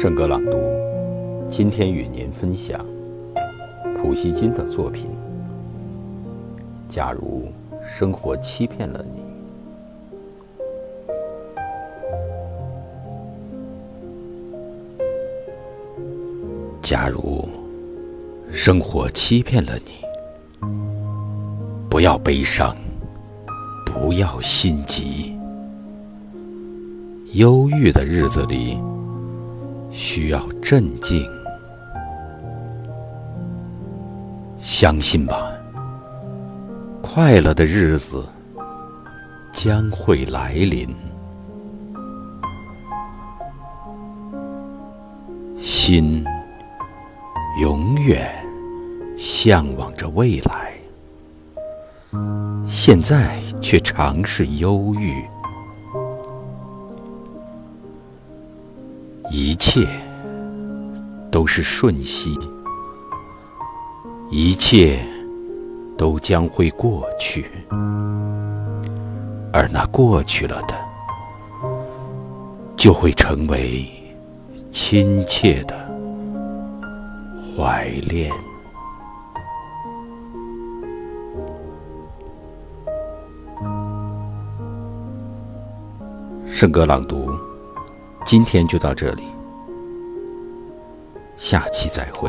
圣歌朗读，今天与您分享普希金的作品。假如生活欺骗了你，假如生活欺骗了你，不要悲伤，不要心急，忧郁的日子里。需要镇静，相信吧，快乐的日子将会来临。心永远向往着未来，现在却尝试忧郁。一切都是瞬息，一切都将会过去，而那过去了的，就会成为亲切的怀恋。圣歌朗读。今天就到这里，下期再会。